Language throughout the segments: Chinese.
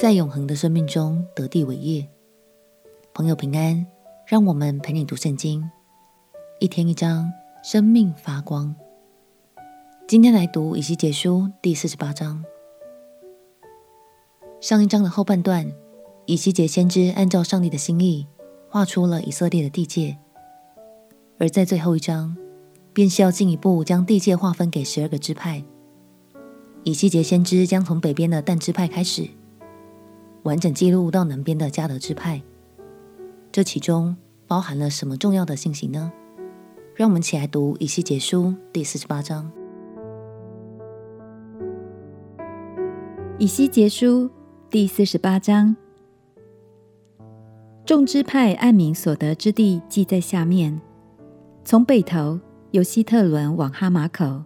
在永恒的生命中得地为业。朋友平安，让我们陪你读圣经，一天一章，生命发光。今天来读以西结书第四十八章。上一章的后半段，以西结先知按照上帝的心意画出了以色列的地界，而在最后一章，便是要进一步将地界划分给十二个支派。以西结先知将从北边的但支派开始，完整记录到南边的加德支派。这其中包含了什么重要的信息呢？让我们起来读以西结书第四十八章。以西结书第四十八章，众支派按名所得之地记在下面：从北头由希特伦往哈马口。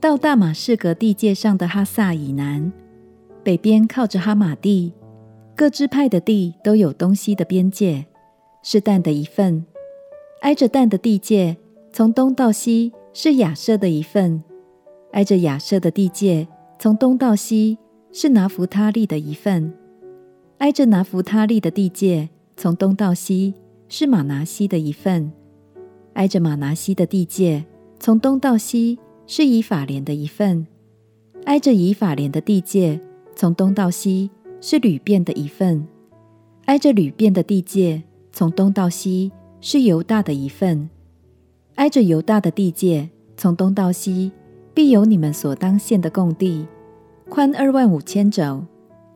到大马士革地界上的哈萨以南，北边靠着哈马地，各支派的地都有东西的边界，是但的一份；挨着但的地界，从东到西是亚设的一份；挨着亚设的地界，从东到西是拿弗他利的一份；挨着拿弗他利的地界，从东到西是玛拿西的一份；挨着玛拿西的地界，从东到西。是以法莲的一份，挨着以法莲的地界，从东到西是流便的一份；挨着流便的地界，从东到西是犹大的一份；挨着犹大的地界，从东到西必有你们所当献的贡地，宽二万五千肘，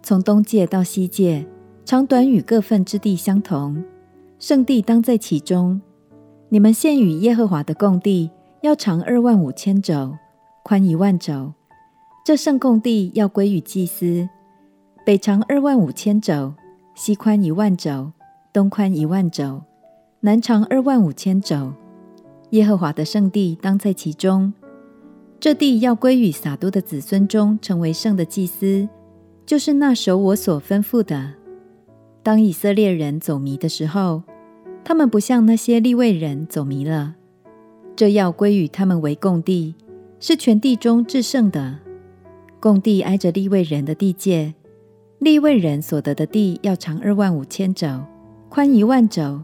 从东界到西界，长短与各份之地相同，圣地当在其中。你们献与耶和华的贡地。要长二万五千肘，宽一万肘。这圣贡地要归于祭司。北长二万五千肘，西宽一万肘，东宽一万肘，南长二万五千肘。耶和华的圣地当在其中。这地要归与撒都的子孙中成为圣的祭司，就是那守我所吩咐的。当以色列人走迷的时候，他们不像那些利未人走迷了。这要归与他们为贡地，是全地中至圣的。贡地挨着利未人的地界，立位人所得的地要长二万五千肘，宽一万肘，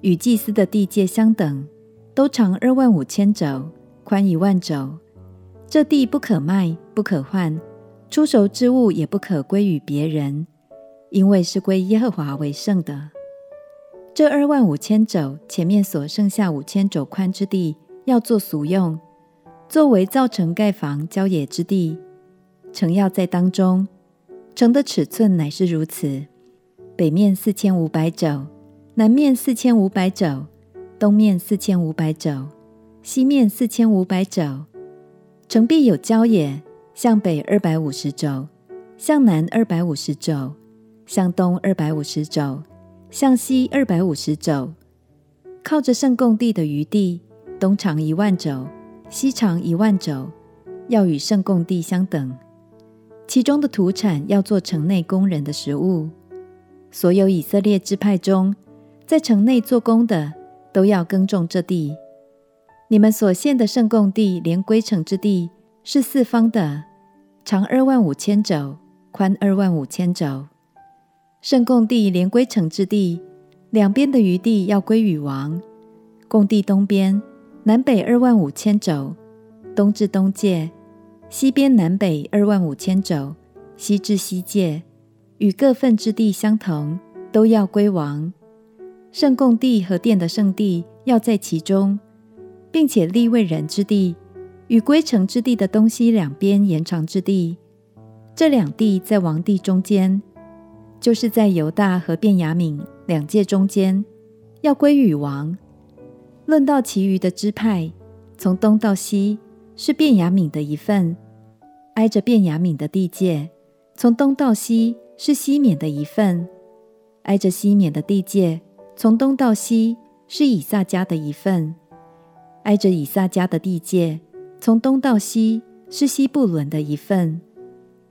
与祭司的地界相等，都长二万五千肘，宽一万肘。这地不可卖，不可换，出熟之物也不可归与别人，因为是归耶和华为圣的。这二万五千肘前面所剩下五千肘宽之地。要做俗用，作为造城盖房郊野之地。城要在当中，城的尺寸乃是如此：北面四千五百肘，南面四千五百肘，东面四千五百肘，西面四千五百肘。城壁有郊野，向北二百五十肘，向南二百五十肘，向东二百五十肘，向西二百五十肘。靠着圣贡地的余地。东长一万肘，西长一万肘，要与圣贡地相等。其中的土产要做城内工人的食物。所有以色列支派中，在城内做工的，都要耕种这地。你们所献的圣贡地，连归城之地是四方的，长二万五千肘，宽二万五千肘。圣贡地连归城之地，两边的余地要归与王。贡地东边。南北二万五千肘，东至东界；西边南北二万五千肘，西至西界，与各份之地相同，都要归王。圣贡地和殿的圣地要在其中，并且利未人之地与归城之地的东西两边延长之地，这两地在王地中间，就是在犹大和便雅悯两界中间，要归与王。论到其余的支派，从东到西是便雅悯的一份，挨着便雅悯的地界；从东到西是西缅的一份，挨着西缅的地界；从东到西是以萨迦的一份，挨着以萨迦的地界；从东到西是西布伦的一份，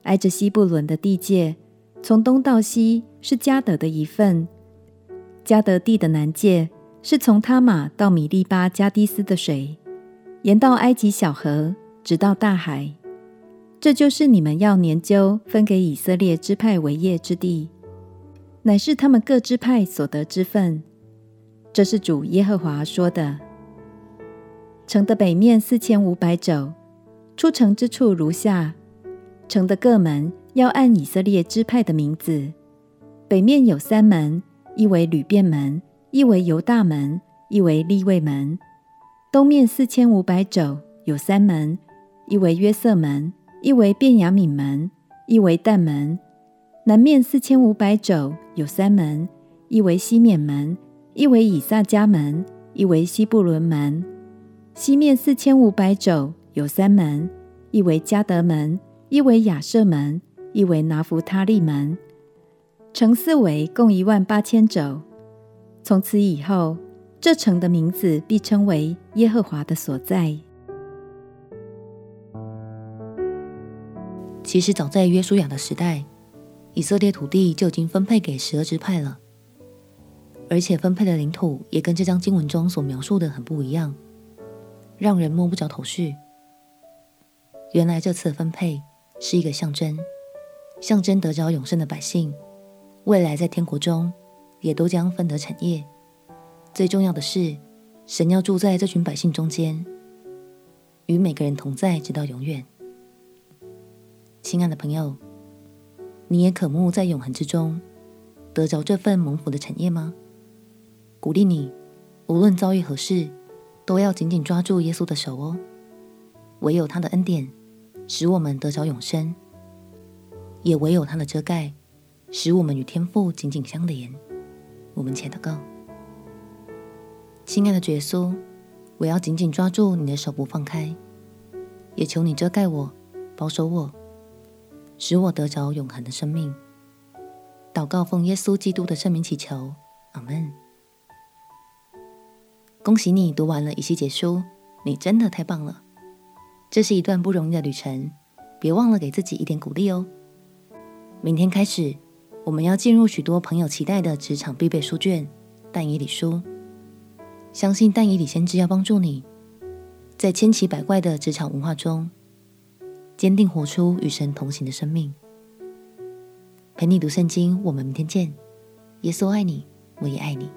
挨着西布伦的地界；从东到西是加得的一份，加得地的南界。是从他玛到米利巴加低斯的水，沿到埃及小河，直到大海。这就是你们要研究分给以色列支派为业之地，乃是他们各支派所得之分。这是主耶和华说的。城的北面四千五百肘，出城之处如下：城的各门要按以色列支派的名字，北面有三门，一为流便门，一为犹大门，一为利未门；东面四千五百肘，有三门，一为约瑟门，一为便雅悯门，一为但门；南面四千五百肘，有三门，一为西缅门，一为以撒迦门，一为西布伦门。西面四千五百肘，有三门，一为加得门，一为亚设门，一为拿弗他利门。城四围共一万八千肘。从此以后，这城的名字必称为耶和华的所在。其实早在约书亚的时代，以色列土地就已经分配给十二支派了，而且分配的领土也跟这张经文中所描述的很不一样。让人摸不着头绪。原来这次分配是一个象征，象征得着永生的百姓，未来在天国中也都将分得产业。最重要的是，神要住在这群百姓中间，与每个人同在，直到永远。亲爱的朋友，你也渴慕在永恒之中得着这份蒙福的产业吗？鼓励你，无论遭遇何事。都要紧紧抓住耶稣的手哦，唯有他的恩典使我们得着永生，也唯有他的遮盖使我们与天父紧紧相连。我们且祷告，亲爱的主耶稣，我要紧紧抓住你的手不放开，也求你遮盖我，保守我，使我得着永恒的生命。祷告奉耶稣基督的圣名祈求，阿门。恭喜你读完了以西结书，你真的太棒了！这是一段不容易的旅程，别忘了给自己一点鼓励哦。明天开始，我们要进入许多朋友期待的职场必备书卷《但以理书》，相信但以理先知要帮助你，在千奇百怪的职场文化中，坚定活出与神同行的生命。陪你读圣经，我们明天见。耶稣爱你，我也爱你。